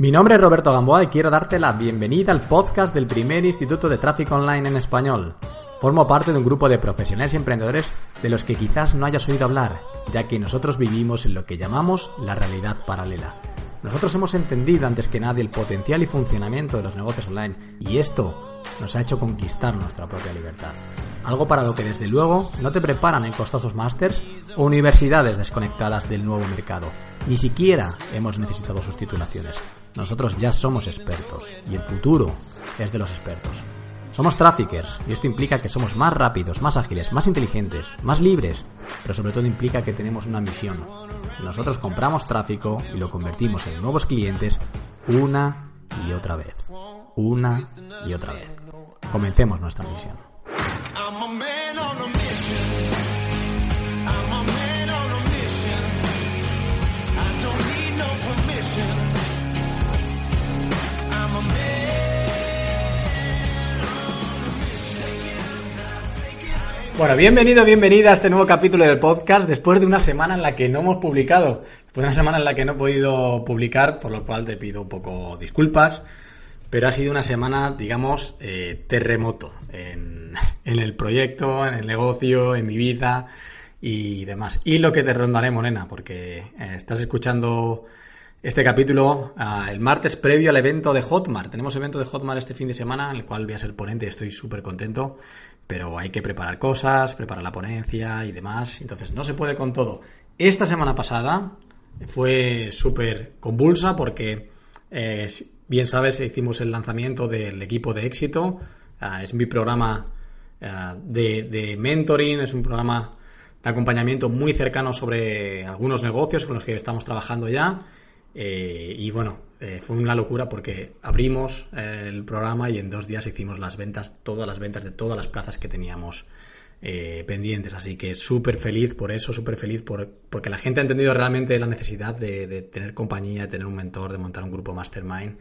Mi nombre es Roberto Gamboa y quiero darte la bienvenida al podcast del primer Instituto de Tráfico Online en español. Formo parte de un grupo de profesionales y emprendedores de los que quizás no hayas oído hablar, ya que nosotros vivimos en lo que llamamos la realidad paralela. Nosotros hemos entendido antes que nadie el potencial y funcionamiento de los negocios online y esto nos ha hecho conquistar nuestra propia libertad. Algo para lo que desde luego no te preparan en costosos másters o universidades desconectadas del nuevo mercado. Ni siquiera hemos necesitado sus titulaciones. Nosotros ya somos expertos y el futuro es de los expertos. Somos traffickers y esto implica que somos más rápidos, más ágiles, más inteligentes, más libres, pero sobre todo implica que tenemos una misión. Nosotros compramos tráfico y lo convertimos en nuevos clientes una y otra vez. Una y otra vez. Comencemos nuestra misión. Bueno, bienvenido, bienvenida a este nuevo capítulo del podcast después de una semana en la que no hemos publicado, después de una semana en la que no he podido publicar, por lo cual te pido un poco disculpas, pero ha sido una semana, digamos, eh, terremoto en, el proyecto, en el negocio, en mi vida y demás. Y lo que te rondaré, Morena, porque eh, estás escuchando este capítulo ah, el martes previo al evento de Hotmart. Tenemos evento de Hotmart este fin de semana, en el cual voy a ser ponente estoy súper contento, pero hay que preparar cosas, preparar la ponencia y demás, entonces no se puede con todo. Esta semana pasada fue súper convulsa porque, eh, bien sabes, hicimos el lanzamiento del equipo de éxito, ah, es mi programa ah, de, de mentoring, es un programa de acompañamiento muy cercano sobre algunos negocios con los que estamos trabajando ya eh, y bueno, eh, fue una locura porque abrimos eh, el programa y en dos días hicimos las ventas, todas las ventas de todas las plazas que teníamos pendientes. Así que súper feliz por eso, súper feliz por, porque la gente ha entendido realmente la necesidad de, tener compañía, de tener un mentor, de montar un grupo mastermind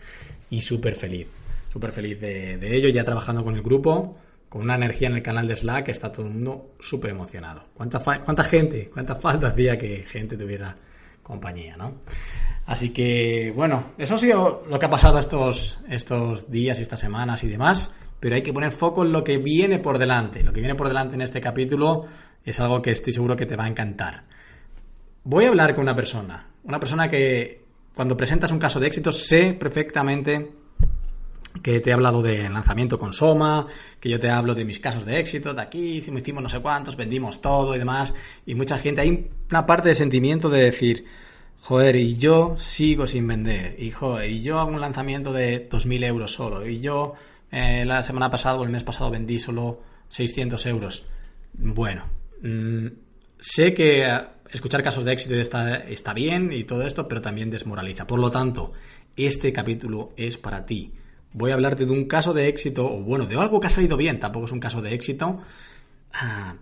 y súper feliz, súper feliz de, de ello, ya trabajando con el grupo con una energía en el canal de Slack está todo el mundo súper emocionado. ¿Cuánta, ¿Cuánta gente, cuánta falta hacía que gente tuviera compañía, ¿no? Así que, bueno, eso ha sido lo que ha pasado estos, estos días y estas semanas y demás, pero hay que poner foco en lo que viene por delante. Lo que viene por delante en este capítulo es algo que estoy seguro que te va a encantar. Voy a hablar con una persona, una persona que cuando presentas un caso de éxito sé perfectamente que te he hablado de lanzamiento con Soma, que yo te hablo de mis casos de éxito, de aquí hicimos, no sé cuántos, vendimos todo y demás, y mucha gente, hay una parte de sentimiento de decir, Joder, y yo sigo sin vender. Y joder, y yo hago un lanzamiento de 2.000 euros solo. Y yo eh, la semana pasada o el mes pasado vendí solo 600 euros. Bueno, mm, sé que eh, escuchar casos de éxito está, está bien y todo esto, pero también desmoraliza. Por lo tanto, este capítulo es para ti. Voy a hablarte de un caso de éxito, o bueno, de algo que ha salido bien, tampoco es un caso de éxito, ah,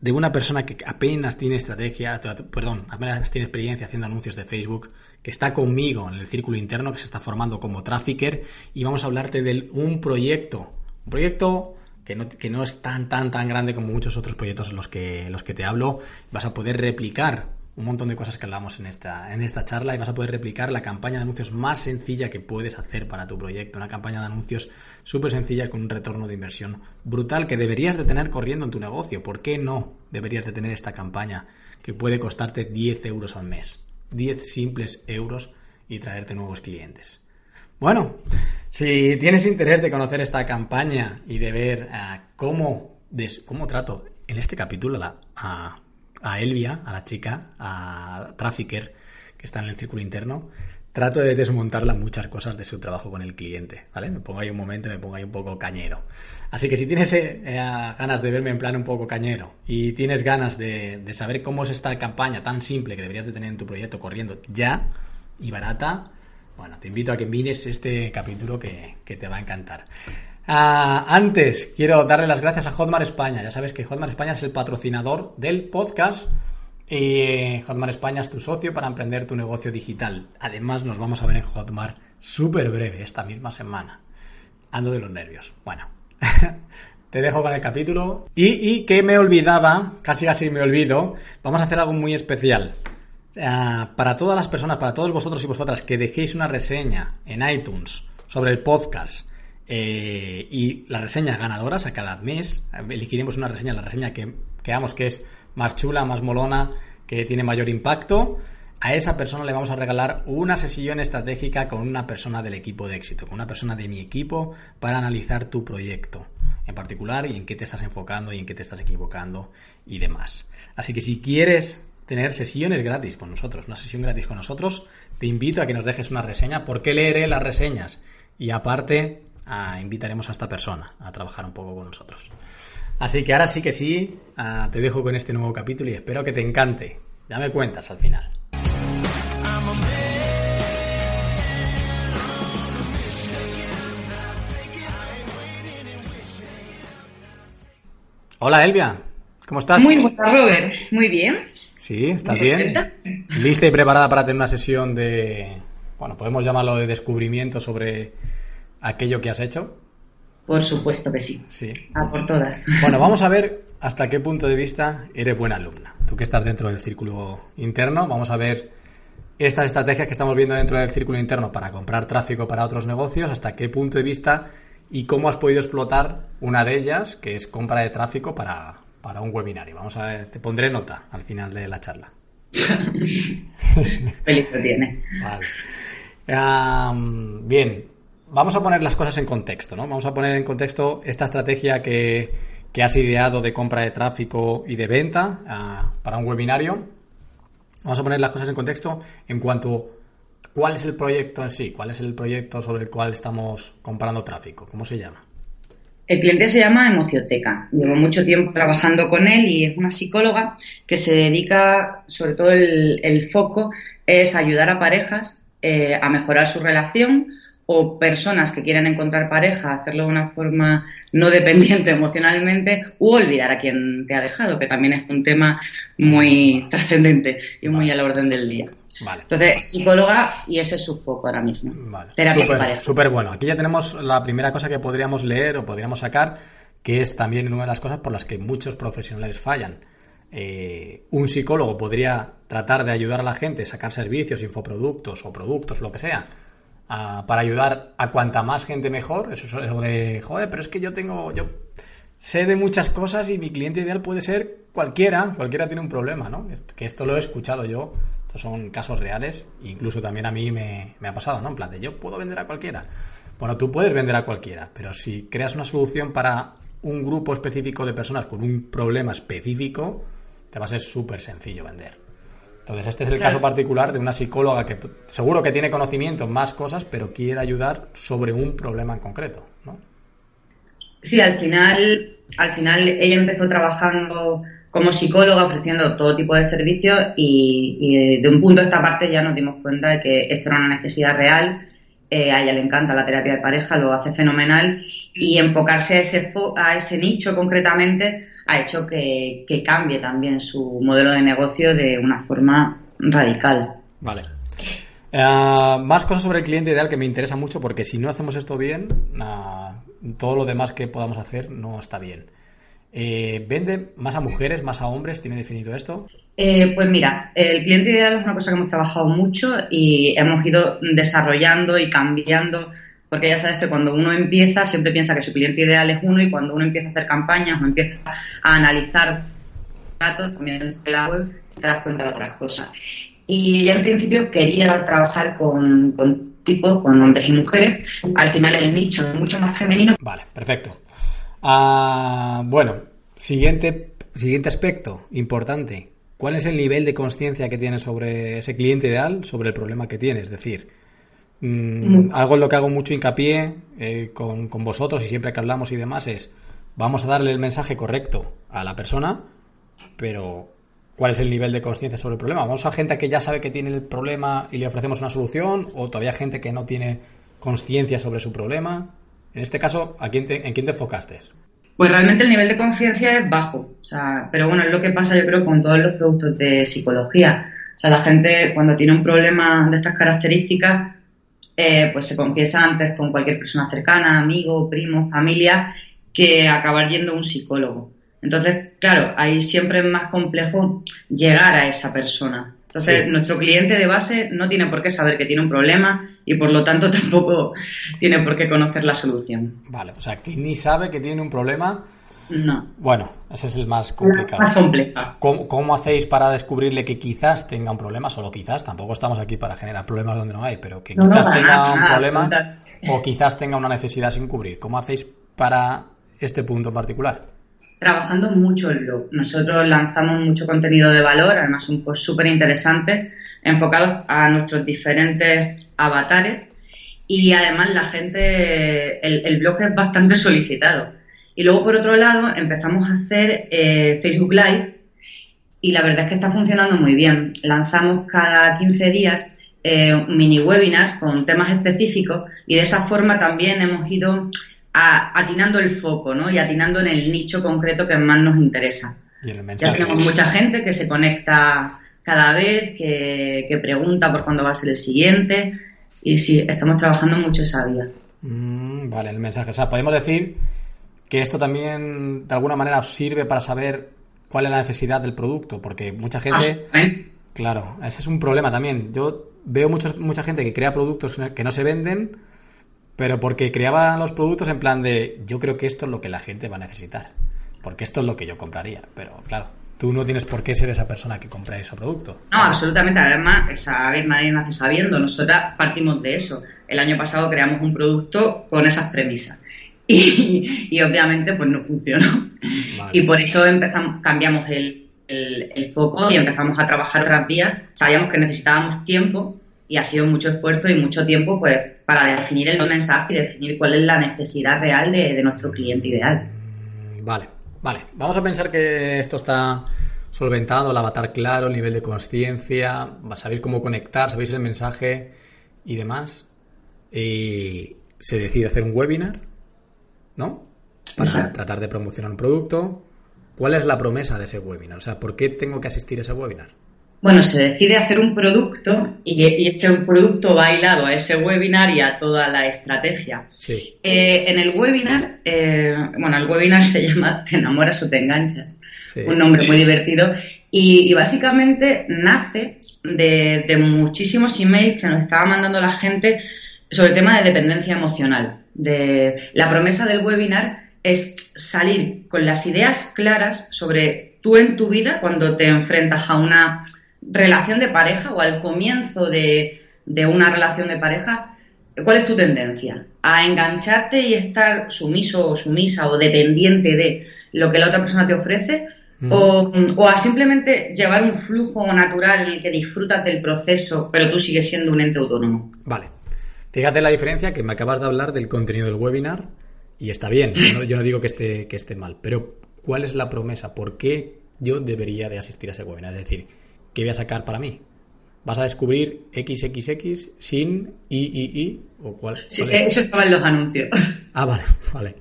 de una persona que apenas tiene estrategia, perdón, apenas tiene experiencia haciendo anuncios de Facebook, que está conmigo en el círculo interno, que se está formando como trafficker, y vamos a hablarte de un proyecto, un proyecto que no, que no es tan, tan, tan grande como muchos otros proyectos en los que, los que te hablo, vas a poder replicar un montón de cosas que hablamos en esta, en esta charla y vas a poder replicar la campaña de anuncios más sencilla que puedes hacer para tu proyecto. Una campaña de anuncios súper sencilla con un retorno de inversión brutal que deberías de tener corriendo en tu negocio. ¿Por qué no deberías de tener esta campaña que puede costarte 10 euros al mes? 10 simples euros y traerte nuevos clientes. Bueno, si tienes interés de conocer esta campaña y de ver eh, cómo, cómo trato en este capítulo a a Elvia, a la chica, a Trafficker, que está en el círculo interno, trato de desmontarla muchas cosas de su trabajo con el cliente, ¿vale? Me pongo ahí un momento, me pongo ahí un poco cañero. Así que si tienes eh, ganas de verme en plan un poco cañero y tienes ganas de, saber cómo es esta campaña tan simple que deberías de tener en tu proyecto corriendo ya y barata, bueno, te invito a que mires este capítulo que te va a encantar. Ah, antes, quiero darle las gracias a Hotmart España. Ya sabes que Hotmart España es el patrocinador del podcast. Y Hotmart España es tu socio para emprender tu negocio digital. Además, nos vamos a ver en Hotmart súper breve esta misma semana. Ando de los nervios. Bueno, te dejo con el capítulo. Y, y que me olvidaba, casi casi me olvido, vamos a hacer algo muy especial. ah, para todas las personas, para todos vosotros y vosotras que dejéis una reseña en iTunes sobre el podcast eh, y las reseñas ganadoras a cada mes, elegiremos una reseña, la reseña que veamos que es más chula, más molona, que tiene mayor impacto. A esa persona le vamos a regalar una sesión estratégica con una persona del equipo de éxito, con una persona de mi equipo para analizar tu proyecto en particular y en qué te estás enfocando y en qué te estás equivocando y demás. Así que si quieres tener sesiones gratis con nosotros, una sesión gratis con nosotros, te invito a que nos dejes una reseña. Porque leeré las reseñas y aparte invitaremos a esta persona a trabajar un poco con nosotros. Así que ahora sí que sí, ah, te dejo con este nuevo capítulo y espero que te encante. Ya me cuentas al final. Hola Elvia, ¿cómo estás? Muy buena, Robert. Muy bien. Sí, ¿estás bien? ¿Lista y preparada para tener una sesión de, bueno, podemos llamarlo de descubrimiento sobre aquello que has hecho? Por supuesto que sí. Sí. A por todas. Bueno, vamos a ver hasta qué punto de vista eres buena alumna. Tú que estás dentro del círculo interno, vamos a ver estas estrategias que estamos viendo dentro del círculo interno para comprar tráfico para otros negocios, hasta qué punto de vista y cómo has podido explotar una de ellas, que es compra de tráfico para, un webinario. Vamos a ver, te pondré nota al final de la charla. Feliz lo tiene. bien, vamos a poner las cosas en contexto, ¿no? Vamos a poner en contexto esta estrategia que, que has ideado de compra de tráfico y de venta ah, para un webinario. Vamos a poner las cosas en contexto en cuanto ¿Cuál es el proyecto en sí? ¿Cuál es el proyecto sobre el cual estamos comprando tráfico? ¿Cómo se llama? El cliente se llama Emocioteca. Llevo mucho tiempo trabajando con él y es una psicóloga que se dedica, sobre todo el, foco, es ayudar a parejas eh, a mejorar su relación o personas que quieran encontrar pareja, hacerlo de una forma no dependiente emocionalmente u olvidar a quien te ha dejado, que también es un tema muy trascendente y muy a la orden del día. Entonces, psicóloga y ese es su foco ahora mismo. Terapia Súper bueno. Aquí ya tenemos la primera cosa que podríamos leer o podríamos sacar, que es también una de las cosas por las que muchos profesionales fallan. Eh, un psicólogo podría tratar de ayudar a la gente, a sacar servicios, infoproductos o productos, lo que sea, para ayudar a cuanta más gente mejor. Eso es algo de, joder, pero es que yo tengo, yo sé de muchas cosas y mi cliente ideal puede ser cualquiera, cualquiera tiene un problema, ¿no? Que esto lo he escuchado yo son casos reales, incluso también a mí me, ha pasado, ¿no? En plan de yo puedo vender a cualquiera. Bueno, tú puedes vender a cualquiera, pero si creas una solución para un grupo específico de personas con un problema específico, te va a ser súper sencillo vender. Entonces, este es el caso particular de una psicóloga que seguro que tiene conocimiento en más cosas, pero quiere ayudar sobre un problema en concreto, ¿no? Sí, al final, al final ella empezó trabajando como psicóloga ofreciendo todo tipo de servicios y, de un punto de esta parte ya nos dimos cuenta de que esto era una necesidad real. Eh, a ella le encanta la terapia de pareja, lo hace fenomenal y enfocarse a ese, a ese nicho concretamente ha hecho que, cambie también su modelo de negocio de una forma radical. Vale. Eh, más cosas sobre el cliente ideal que me interesa mucho porque si no hacemos esto bien, todo lo demás que podamos hacer no está bien. Eh, ¿Vende más a mujeres, más a hombres? ¿Tiene definido esto? Eh, pues mira, el cliente ideal es una cosa que hemos trabajado mucho y hemos ido desarrollando y cambiando, porque ya sabes que cuando uno empieza siempre piensa que su cliente ideal es uno y cuando uno empieza a hacer campañas o empieza a analizar datos también en la web, te das cuenta de otras cosas. Y en principio quería trabajar con, con tipos, con hombres y mujeres. Al final el nicho es mucho más femenino. Vale, perfecto. Ah, bueno, siguiente, siguiente aspecto importante. ¿Cuál es el nivel de conciencia que tienes sobre ese cliente ideal, sobre el problema que tiene? Es decir, mm, algo en lo que hago mucho hincapié eh, con, con, vosotros y siempre que hablamos y demás es, vamos a darle el mensaje correcto a la persona, pero ¿cuál es el nivel de conciencia sobre el problema? ¿Vamos a gente que ya sabe que tiene el problema y le ofrecemos una solución? ¿O todavía gente que no tiene conciencia sobre su problema? En este caso, ¿a quién ¿en quién te enfocaste? Pues realmente el nivel de conciencia es bajo. O sea, pero bueno, es lo que pasa yo creo con todos los productos de psicología. O sea, la gente cuando tiene un problema de estas características, eh, pues se confiesa antes con cualquier persona cercana, amigo, primo, familia, que acabar yendo a un psicólogo. Entonces, claro, ahí siempre es más complejo llegar a esa persona. Entonces, nuestro cliente de base no tiene por qué saber que tiene un problema y por lo tanto tampoco tiene por qué conocer la solución. Vale, o sea, que ni sabe que tiene un problema. No. Bueno, ese es el más complicado. más compleja. ¿Cómo, hacéis para descubrirle que quizás tenga un problema? Solo quizás, tampoco estamos aquí para generar problemas donde no hay, pero que quizás tenga un problema o quizás tenga una necesidad sin cubrir. ¿Cómo hacéis para este punto en particular? trabajando mucho en lo. Nosotros lanzamos mucho contenido de valor, además un post súper interesante, enfocados a nuestros diferentes avatares y además la gente, el, blog es bastante solicitado. Y luego, por otro lado, empezamos a hacer eh, Facebook Live y la verdad es que está funcionando muy bien. Lanzamos cada 15 días eh, mini webinars con temas específicos y de esa forma también hemos ido atinando el foco, ¿no? Y atinando en el nicho concreto que más nos interesa. ya tenemos mucha gente que se conecta cada vez, que, pregunta por cuándo va a ser el siguiente. Y sí, estamos trabajando mucho esa vía. Mm, vale, el mensaje. O sea, podemos decir que esto también de alguna manera os sirve para saber cuál es la necesidad del producto, porque mucha gente... Ah, claro, ese es un problema también. Yo veo mucha gente que crea productos que no se venden pero porque creaba los productos en plan de yo creo que esto es lo que la gente va a necesitar, porque esto es lo que yo compraría, pero claro, tú no tienes por qué ser esa persona que compra ese producto. No, absolutamente, además, saber nadie nace sabiendo, nosotros partimos de eso. El año pasado creamos un producto con esas premisas. Y, obviamente pues no funcionó. Y por eso empezamos, cambiamos el, el, foco y empezamos a trabajar otras vías. Sabíamos que necesitábamos tiempo y ha sido mucho esfuerzo y mucho tiempo pues para definir el mensaje y definir cuál es la necesidad real de, nuestro cliente ideal. Mm, vale, vale. Vamos a pensar que esto está solventado, el avatar claro, el nivel de conciencia, sabéis cómo conectar, sabéis el mensaje y demás. Y se decide hacer un webinar, ¿no? Para tratar de promocionar un producto. ¿Cuál es la promesa de ese webinar? O sea, ¿por qué tengo que asistir a ese webinar? Bueno, se decide hacer un producto y, este producto bailado a ese webinar y a toda la estrategia. Eh, en el webinar, eh, bueno, el webinar se llama Te enamoras o te enganchas, un nombre muy divertido, y, básicamente nace de, muchísimos emails que nos estaba mandando la gente sobre el tema de dependencia emocional. De, la promesa del webinar es salir con las ideas claras sobre tú en tu vida cuando te enfrentas a una relación de pareja o al comienzo de, una relación de pareja, ¿cuál es tu tendencia? ¿A engancharte y estar sumiso o sumisa o dependiente de lo que la otra persona te ofrece? O, a simplemente llevar un flujo natural en el que disfrutas del proceso, pero tú sigues siendo un ente autónomo. Vale. Fíjate la diferencia que me acabas de hablar del contenido del webinar y está bien, yo no, yo no digo que esté, que esté mal, pero ¿cuál es la promesa? ¿Por qué yo debería de asistir a ese webinar? Es decir, ¿qué voy a sacar para mí? ¿Vas a descubrir XXX sin III o cuál? Sí, eso estaba en los anuncios. Ah, vale, vale.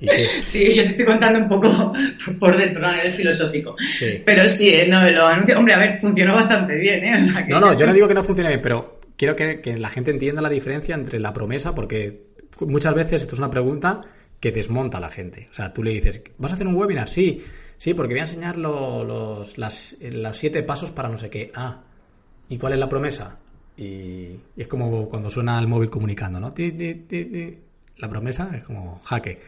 Sí, yo te estoy contando un poco por dentro a nivel filosófico. Sí. Pero sí, eh, no, los anuncios, hombre, a ver, funcionó bastante bien, ¿eh? no, no, yo no digo que no funcione bien, pero quiero que, la gente entienda la diferencia entre la promesa, porque muchas veces esto es una pregunta que desmonta a la gente. O sea, tú le dices, ¿vas a hacer un webinar? Sí. Sí, porque voy a enseñar los, las, siete pasos para no sé qué. Ah, ¿y cuál es la promesa? Y, es como cuando suena el móvil comunicando, ¿no? La promesa es como jaque.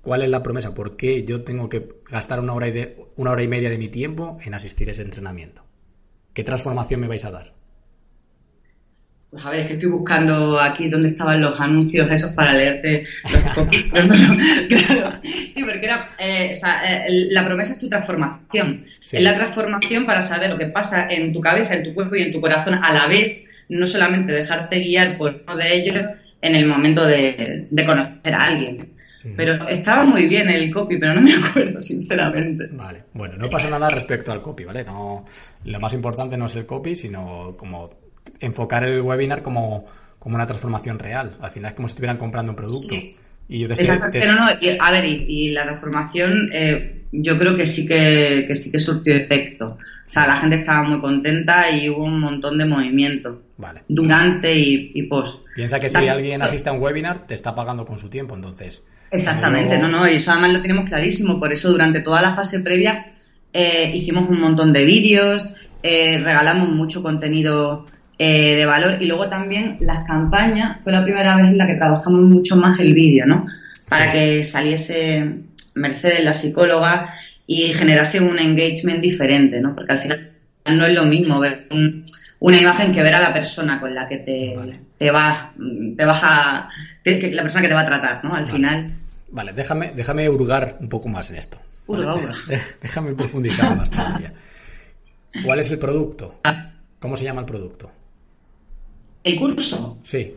¿Cuál es la promesa? ¿Por qué yo tengo que gastar una hora, y una hora y media de mi tiempo en asistir a ese entrenamiento? ¿Qué transformación me vais a dar? Pues a ver, es que estoy buscando aquí dónde estaban los anuncios esos para leerte los Sí, porque era, eh, eh, la promesa es tu transformación. Es la transformación para saber lo que pasa en tu cabeza, en tu cuerpo y en tu corazón a la vez, no solamente dejarte guiar por uno de ellos en el momento de, conocer a alguien. Pero estaba muy bien el copy, pero no me acuerdo, sinceramente. Vale, bueno, no pasa nada respecto al copy, ¿vale? No, lo más importante no es el copy, sino como enfocar el webinar como, una transformación real. Al final es como si estuvieran comprando un producto. Y Exacto, pero no, a ver, y, la transformación eh, yo creo que sí que, que, sí que surtió efecto. O sea, la gente estaba muy contenta y hubo un montón de movimiento. Vale. Durante y, post. Piensa que si alguien asiste a un webinar, te está pagando con su tiempo, entonces. Exactamente, no, no, y eso además lo tenemos clarísimo. Por eso durante toda la fase previa eh, hicimos un montón de vídeos, eh, regalamos mucho contenido eh, de valor y luego también las campañas, fue la primera vez en la que trabajamos mucho más el vídeo, ¿no? Para que saliese Mercedes, la psicóloga, y generase un engagement diferente, ¿no? Porque al final no es lo mismo ver una imagen que ver a la persona con la que te, te vas, te vas a, la persona que te va a tratar, ¿no? Al final. Vale, déjame, déjame hurgar un poco más en esto. Déjame profundizar más todavía. ¿Cuál es el producto? ¿Cómo se llama el producto? ¿El curso? Sí.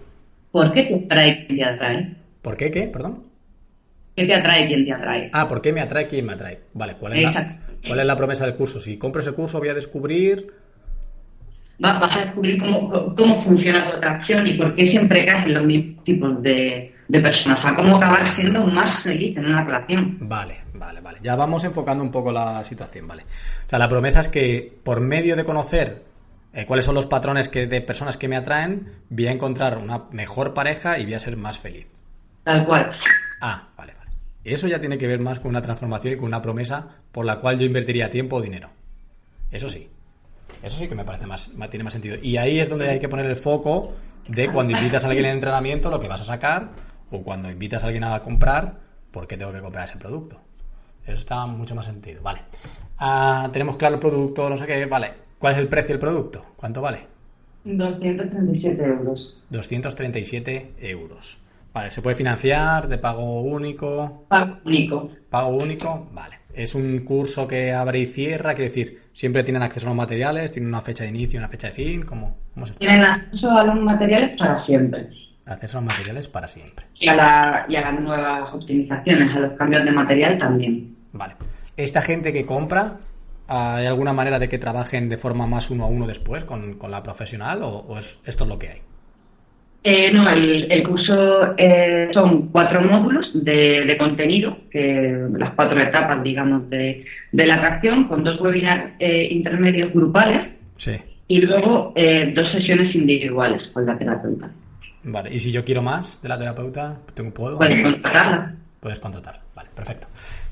¿Por qué te atrae quien te atrae? ¿Por qué qué? Perdón. ¿Qué te atrae quien te atrae? Ah, ¿por qué me atrae quien me atrae? Vale, ¿cuál es, la, ¿cuál es la promesa del curso? Si compro ese curso voy a descubrir... vas a descubrir cómo, cómo funciona tu atracción y por qué siempre caes en los mismos tipos de, de personas, o sea, cómo acabar siendo más feliz en una relación. Vale, vale, vale. Ya vamos enfocando un poco la situación, ¿vale? O sea, la promesa es que por medio de conocer eh, cuáles son los patrones que, de personas que me atraen, voy a encontrar una mejor pareja y voy a ser más feliz. Tal cual. Ah, vale, vale. Eso ya tiene que ver más con una transformación y con una promesa por la cual yo invertiría tiempo o dinero. Eso sí. Eso sí que me parece más, tiene más sentido. Y ahí es donde hay que poner el foco de cuando invitas a alguien en entrenamiento, lo que vas a sacar o cuando invitas a alguien a comprar, ¿por qué tengo que comprar ese producto? Eso está mucho más sentido. Vale. Ah, tenemos claro el producto, no sé qué. Vale. ¿Cuál es el precio del producto? ¿Cuánto vale? 237 euros. 237 euros. Vale, ¿se puede financiar de pago único? Pago único. Pago único, vale. Es un curso que abre y cierra, quiere decir, siempre tienen acceso a los materiales, tienen una fecha de inicio una fecha de fin, ¿cómo, cómo se Tienen acceso a los materiales para siempre acceso a los materiales para siempre. Y a, la, y a las nuevas optimizaciones, a los cambios de material también. Vale. ¿Esta gente que compra, hay alguna manera de que trabajen de forma más uno a uno después con, la profesional o, es, esto es lo que hay? Eh, no, el, curso eh, son cuatro módulos de, contenido, que las cuatro etapas, digamos, de, la atracción, con dos webinars eh, intermedios grupales sí. y luego dos sesiones individuales con la terapeuta. Vale, y si yo quiero más de la terapeuta, ¿tengo, ¿puedo? Puedes contratarla. Puedes contratar, vale, perfecto.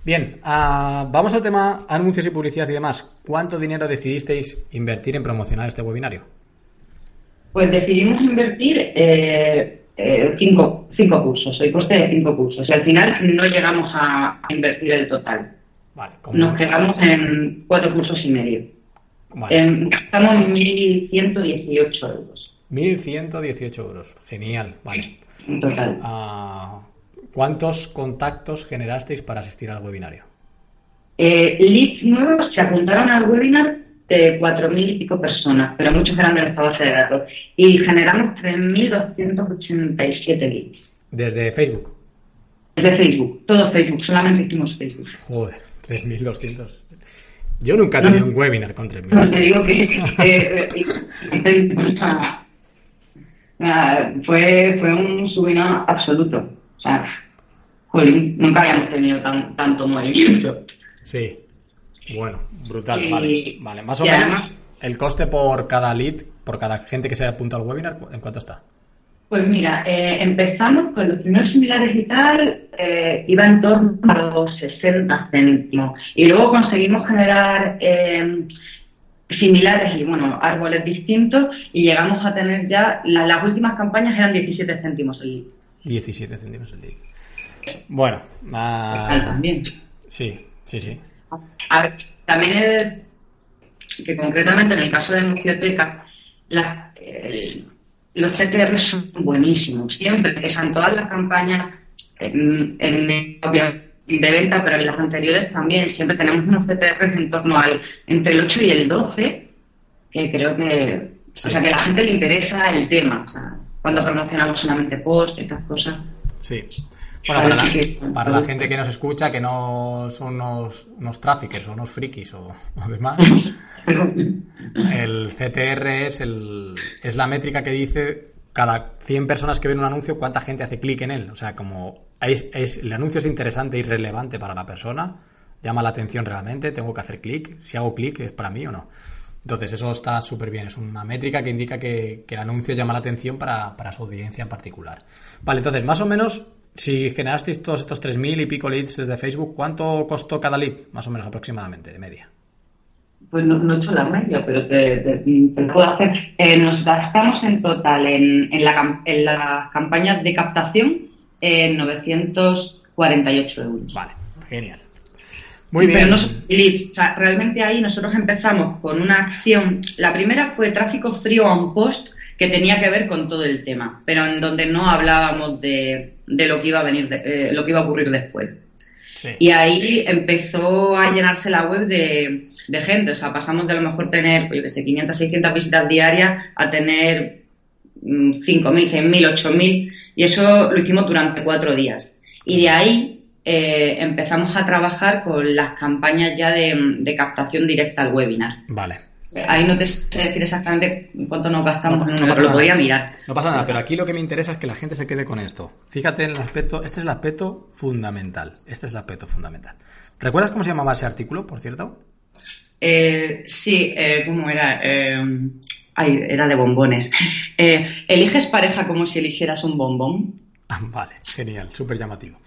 Bien, uh, vamos al tema anuncios y publicidad y demás. ¿Cuánto dinero decidisteis invertir en promocionar este webinario? Pues decidimos invertir eh, eh, cinco, cinco cursos, el coste de cinco cursos. Y al final no llegamos a, invertir el total. Vale, Nos quedamos en cuatro cursos y medio. Vale. gastamos 1.118 euros. 1.118 euros. Genial, vale. Total. Ah, ¿Cuántos contactos generasteis para asistir al webinario? Eh, leads nuevos se apuntaron al webinar de 4.000 y pico personas, pero muchos eran de nuestra base de datos. Y generamos 3.287 leads. ¿Desde Facebook? Desde Facebook, todo Facebook, solamente hicimos Facebook. Joder, 3.200. Yo nunca he tenido un webinar con 3.000. No, te digo que... Eh, eh, fue, fue un subino absoluto. O sea, nunca habíamos tenido tan, tanto movimiento. Sí, bueno, brutal, vale. Vale, más o menos el coste por cada lead, por cada gente que se haya apuntado al webinar, ¿en cuánto está? Pues mira, eh, empezamos con los primeros similares y tal, eh, iba en torno a los 60 céntimos. Y luego conseguimos generar eh, similares y bueno, árboles distintos y llegamos a tener ya, las últimas campañas eran 17 céntimos el litro. 17 céntimos el litro. Bueno, también. Sí, sí, sí. también es que concretamente en el caso de Mucioteca, los CTR son buenísimos, siempre, son todas las campañas en, en de venta, pero en las anteriores también siempre tenemos unos CTR en torno al entre el 8 y el 12, que creo que, o sea, que a la gente le interesa el tema, o sea, cuando promocionamos solamente post, estas cosas. Sí. Para, la, gente que nos escucha, que no son unos, unos traffickers o unos frikis o, o demás, el CTR es, el, es la métrica que dice cada 100 personas que ven un anuncio, cuánta gente hace clic en él. O sea, como es, el anuncio es interesante y relevante para la persona, llama la atención realmente, tengo que hacer clic, si hago clic es para mí o no. Entonces eso está súper bien, es una métrica que indica que, el anuncio llama la atención para, su audiencia en particular. Vale, entonces más o menos, si generasteis todos estos 3.000 y pico leads desde Facebook, ¿cuánto costó cada lead? Más o menos aproximadamente, de media. Pues no, he hecho la media, pero te, puedo hacer. Eh, nos gastamos en total en, en, la, en las campañas de captación en 948 euros. Vale, genial. Muy bien. Pero realmente ahí nosotros empezamos con una acción. La primera fue tráfico frío a un post que tenía que ver con todo el tema, pero en donde no hablábamos de, de lo que iba a venir, eh, lo que iba a ocurrir después. Y ahí empezó a llenarse la web de, de, gente, o sea, pasamos de a lo mejor tener, pues yo qué sé, 500, 600 visitas diarias a tener 5.000, 6.000, 8.000, y eso lo hicimos durante cuatro días. Y de ahí eh, empezamos a trabajar con las campañas ya de, de captación directa al webinar. Vale. Ahí no te sé decir exactamente cuánto nos gastamos en uno, pero lo podría mirar. No pasa nada, pero aquí lo que me interesa es que la gente se quede con esto. Fíjate en el aspecto, este es el aspecto fundamental. Este es el aspecto fundamental. ¿Recuerdas cómo se llamaba ese artículo, por cierto? Eh, sí, eh, ¿cómo era? Eh, ay, era de bombones. Eh, ¿Eliges pareja como si eligieras un bombón? vale, genial, súper llamativo.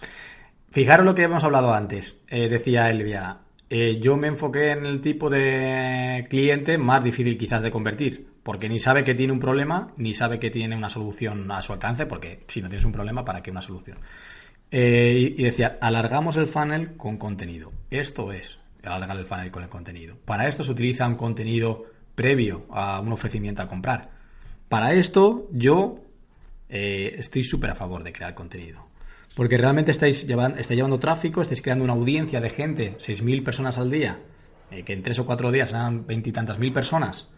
Fijaros lo que hemos hablado antes. decía Elvia, eh, yo me enfoqué en el tipo de cliente más difícil quizás de convertir, porque ni sabe que tiene un problema, ni sabe que tiene una solución a su alcance, porque si no tienes un problema, ¿para qué una solución? Eh, y, decía, alargamos el funnel con contenido. Esto es alargar el funnel con el contenido. Para esto se utiliza un contenido previo a un ofrecimiento a comprar. Para esto yo eh, estoy súper a favor de crear contenido. Porque realmente estáis llevando, llevando tráfico, estáis creando una audiencia de gente, 6.000 personas al día, eh, que en tres o cuatro días serán veintitantas mil personas,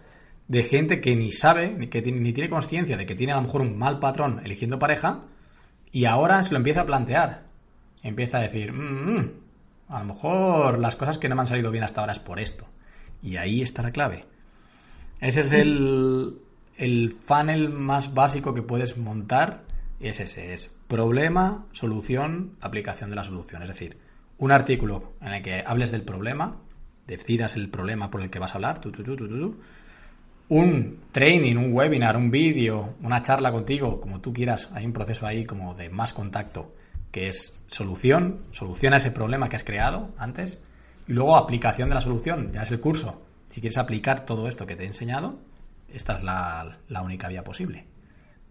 de gente que ni sabe, ni, que ni tiene conciencia de que tiene a lo mejor un mal patrón eligiendo pareja, y ahora se lo empieza a plantear. Empieza a decir, mm, mm, a lo mejor las cosas que no me han salido bien hasta ahora es por esto. Y ahí está la clave. Ese es el, el funnel más básico que puedes montar. Es ese, es problema, solución, aplicación de la solución. Es decir, un artículo en el que hables del problema, decidas el problema por el que vas a hablar, un training, un webinar, un vídeo, una charla contigo, como tú quieras, hay un proceso ahí como de más contacto, que es solución, solución a ese problema que has creado antes, y luego aplicación de la solución, ya es el curso. Si quieres aplicar todo esto que te he enseñado, esta es la, la única vía posible.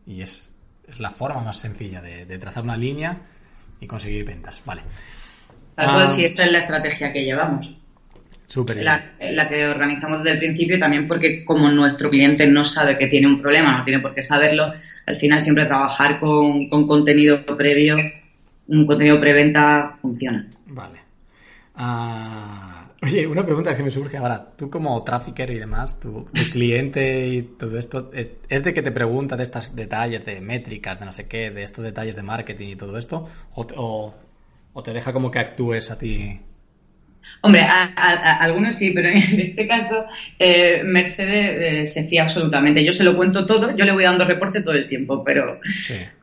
Y es es la forma más sencilla de, trazar una línea y conseguir ventas. Vale. Tal cual, ah. si esta es la estrategia que llevamos. Súper la, la, que organizamos desde el principio también porque como nuestro cliente no sabe que tiene un problema, no tiene por qué saberlo, al final siempre trabajar con, con contenido previo, un contenido preventa funciona. Vale. Ah, Oye, una pregunta que me surge ahora. Tú como trafficker y demás, tu, cliente y todo esto, ¿es, de que te pregunta de estos detalles, de métricas, de no sé qué, de estos detalles de marketing y todo esto? ¿O, te deja como que actúes a ti? Hombre, a, algunos sí, pero en este caso eh, Mercedes eh, se fía absolutamente. Yo se lo cuento todo, yo le voy dando reporte todo el tiempo, pero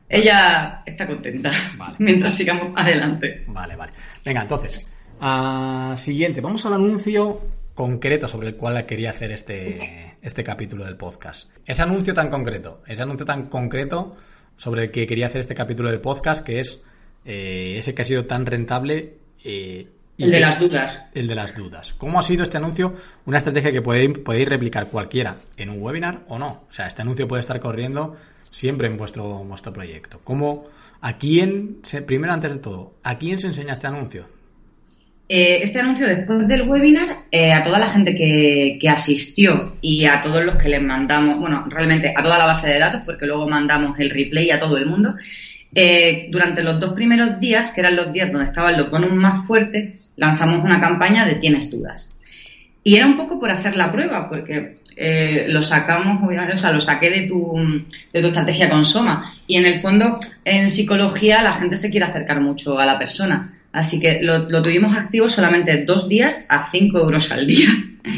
ella está contenta mientras sigamos adelante. Vale, vale. Venga, entonces, Ah, siguiente, vamos al anuncio concreto sobre el cual quería hacer este, este capítulo del podcast. Ese anuncio tan concreto, ese anuncio tan concreto sobre el que quería hacer este capítulo del podcast, que es eh, ese que ha sido tan rentable. Eh, el de las dudas. El de las dudas. ¿Cómo ha sido este anuncio? Una estrategia que podéis, podéis replicar cualquiera en un webinar o no. O sea, este anuncio puede estar corriendo siempre en vuestro, vuestro proyecto. ¿Cómo, ¿A quién, primero antes de todo, a quién se enseña este anuncio? Eh, este anuncio después del webinar eh, a toda la gente que, asistió y a todos los que les mandamos, bueno, realmente a toda la base de datos, porque luego mandamos el replay a todo el mundo. Eh, durante los dos primeros días, que eran los días donde estaba el bonus más fuerte, lanzamos una campaña de Tienes dudas. Y era un poco por hacer la prueba, porque lo sacamos, o sea, lo saqué de tu, de tu estrategia con Soma. Y en el fondo, en psicología, la gente se quiere acercar mucho a la persona. Así que lo, tuvimos activo solamente dos días a 5 euros al día.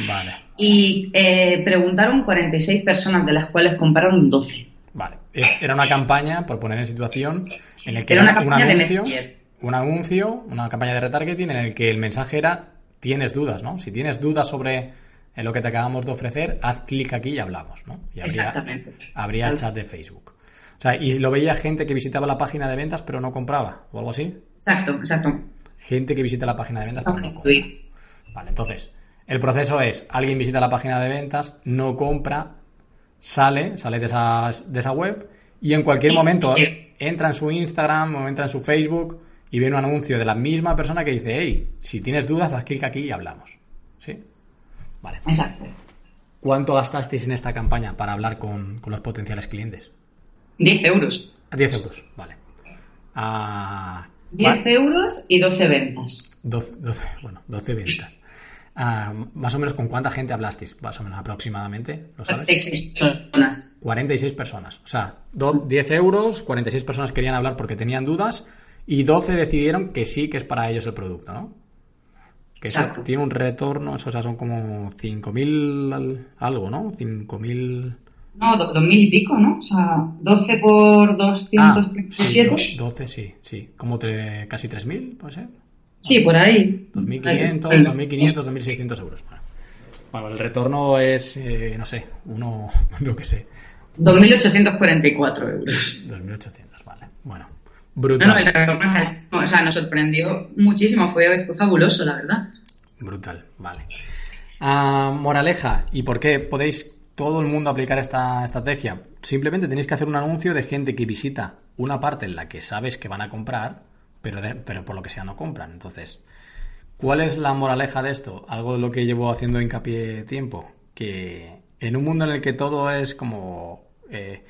Vale. Y eh, preguntaron 46 personas, de las cuales compraron 12. Vale. Era una campaña, por poner en situación, en el que era, una campaña un anuncio, de Un anuncio, una campaña de retargeting en el que el mensaje era tienes dudas, ¿no? Si tienes dudas sobre lo que te acabamos de ofrecer, haz clic aquí y hablamos, ¿no? Y habría, Exactamente. Habría el chat de Facebook. O sea, y lo veía gente que visitaba la página de ventas pero no compraba, o algo así. Exacto, exacto. Gente que visita la página de ventas pero no compra. Vale, entonces, El proceso es, alguien visita la página de ventas, no compra, sale, sale de esa, de esa web y en cualquier momento entra en su Instagram o entra en su Facebook y ve un anuncio de la misma persona que dice, hey, si tienes dudas, haz clic aquí y hablamos. ¿Sí? Vale. Exacto. ¿Cuánto gastasteis en esta campaña para hablar con, con los potenciales clientes? 10 euros. 10 euros, vale. Ah, 10 va- euros y 12 ventas. 12, 12, bueno, 12 ventas. Ah, más o menos con cuánta gente hablasteis, más o menos aproximadamente, ¿lo sabes? 46 personas. 46 personas. O sea, do- 10 euros, 46 personas querían hablar porque tenían dudas y 12 decidieron que sí que es para ellos el producto, ¿no? Que eso tiene un retorno, eso, o sea, son como 5.000 al- algo, ¿no? 5.000... No, do- 2000 y pico, ¿no? O sea, 12 por Ah, sí, 237. do- 12, sí, sí. Como tre- casi 3.000, puede ser. Sí, por ahí. 2.500, Ahí. 2.500, 2.600 euros. Bueno, el retorno es, eh, no sé, uno, lo que sé, 2.844 euros. 2.800, vale. Bueno, No, brutal. no, el retorno. O sea, nos sorprendió muchísimo. Fue, fue fabuloso, la verdad. Brutal, vale. Ah, moraleja, ¿y por qué podéis todo el mundo aplicar esta estrategia? Simplemente tenéis que hacer un anuncio de gente que visita una parte en la que sabes que van a comprar, pero, de- pero por lo que sea no compran. Entonces, ¿cuál es la moraleja de esto? Algo de lo que llevo haciendo hincapié tiempo, que en un mundo en el que todo es como eh,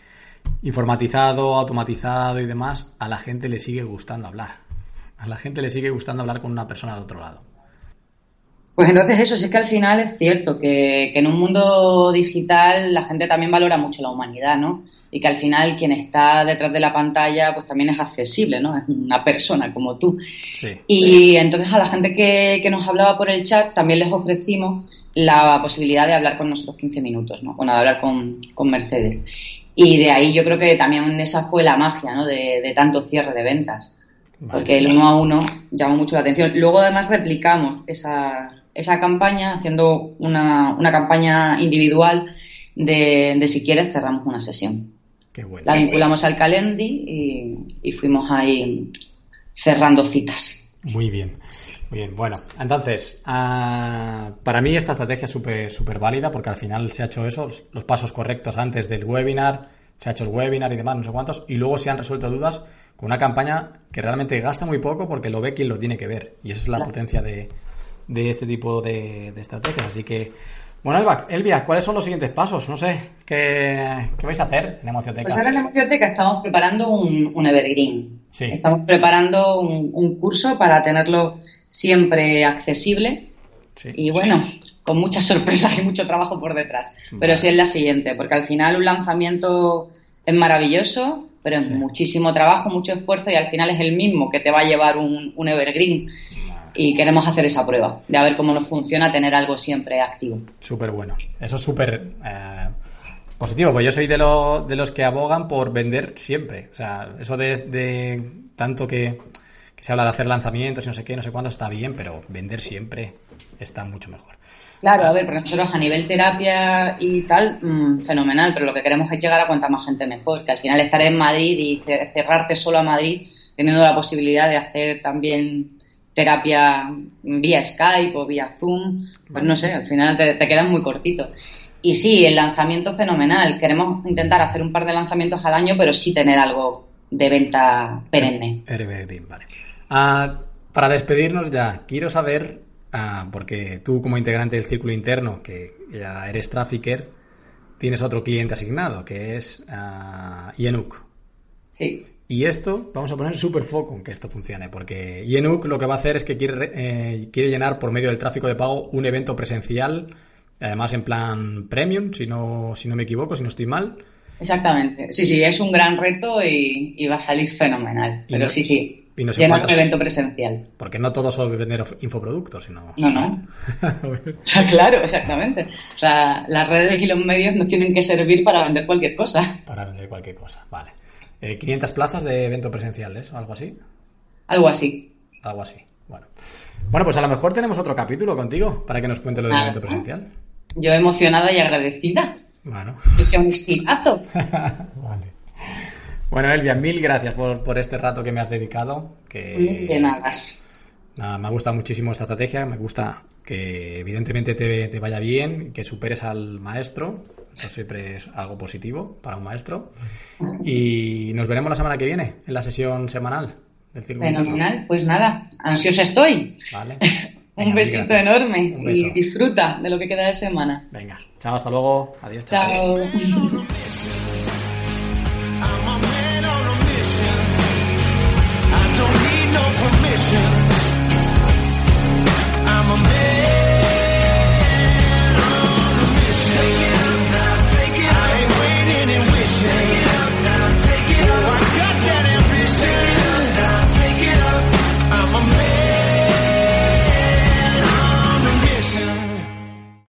informatizado, automatizado y demás, a la gente le sigue gustando hablar. A la gente le sigue gustando hablar con una persona al otro lado. Pues entonces eso, sí es que al final es cierto que, que en un mundo digital la gente también valora mucho la humanidad, ¿no? Y que al final quien está detrás de la pantalla pues también es accesible, ¿no? Es una persona como tú. Sí. Y entonces a la gente que, que nos hablaba por el chat también les ofrecimos la posibilidad de hablar con nosotros 15 minutos, ¿no? Bueno, de hablar con, con Mercedes. Y de ahí yo creo que también esa fue la magia, ¿no? De, de tanto cierre de ventas. Vale. Porque el uno a uno llamó mucho la atención. Luego además replicamos esa, esa campaña haciendo una, una campaña individual de, de si quieres cerramos una sesión. Qué bueno. La vinculamos al Calendly y, y fuimos ahí cerrando citas. Muy bien. Muy bien. Bueno, entonces, ah, para mí esta estrategia es súper súper válida porque al final se ha hecho eso, los pasos correctos antes del webinar, se ha hecho el webinar y demás, no sé cuántos, y luego se han resuelto dudas con una campaña que realmente gasta muy poco porque lo ve quien lo tiene que ver. Y esa es la Claro. potencia de, de este tipo de, de estrategias. Así que, bueno, Elba, Elvia, ¿cuáles son los siguientes pasos? No sé, ¿qué, qué vais a hacer en Emocioteca? Pues ahora en la biblioteca estamos preparando un, un Evergreen. Sí. Estamos preparando un, un curso para tenerlo siempre accesible Sí. y bueno, con muchas sorpresas y mucho trabajo por detrás. Pero sí es la siguiente, porque al final un lanzamiento es maravilloso, pero es muchísimo trabajo, mucho esfuerzo y al final es el mismo que te va a llevar un, un Evergreen. Y queremos hacer esa prueba, de a ver cómo nos funciona tener algo siempre activo. Súper bueno. Eso es súper eh, positivo, pues yo soy de, lo- de los que abogan por vender siempre. O sea, eso de, de tanto que, que se habla de hacer lanzamientos y no sé qué, no sé cuánto, está bien, pero vender siempre está mucho mejor. Claro, a ver, porque nosotros a nivel terapia y tal, mm, fenomenal, pero lo que queremos es llegar a cuanta más gente mejor, que al final estar en Madrid y ce- cerrarte solo a Madrid, teniendo la posibilidad de hacer también terapia vía Skype o vía Zoom, pues no sé, al final te, te quedas muy cortito. Y sí, el lanzamiento fenomenal. Queremos intentar hacer un par de lanzamientos al año, pero sí tener algo de venta perenne. Vale. Ah, para despedirnos ya, quiero saber, ah, porque tú como integrante del círculo interno, que ya eres trafficker, tienes otro cliente asignado, que es ah, Yenuk. Sí. Y esto, vamos a poner súper foco en que esto funcione, porque Yenuk lo que va a hacer es que quiere, eh, quiere llenar por medio del tráfico de pago un evento presencial, además en plan premium, si no, si no me equivoco, si no estoy mal. Exactamente. Sí, sí, es un gran reto y, y va a salir fenomenal. Y Pero no- sí, sí. y no Llenar un evento presencial. Porque no todo son vender infoproductos, sino... No, no. claro, exactamente. O sea, las redes y los medios nos tienen que servir para vender cualquier cosa. Para vender cualquier cosa, vale. Eh, 500 plazas de evento presencial, ¿es? ¿O algo así? Algo así. Algo así, bueno. Bueno, pues a lo mejor tenemos otro capítulo contigo para que nos cuente lo del evento presencial. Yo emocionada y agradecida. Bueno. Que sea un exitazo. vale. Bueno, Elvia, mil gracias por, por este rato que me has dedicado. Que Mil de nada. Nada, me gusta muchísimo esta estrategia, me gusta que evidentemente te, te vaya bien, que superes al maestro, eso siempre es algo positivo para un maestro. Y nos veremos la semana que viene, en la sesión semanal del Circo Fenomenal, pues nada, ansiosa estoy. Vale. un besito enorme y disfruta de lo que queda de semana. Venga, chao, hasta luego. Adiós. chao.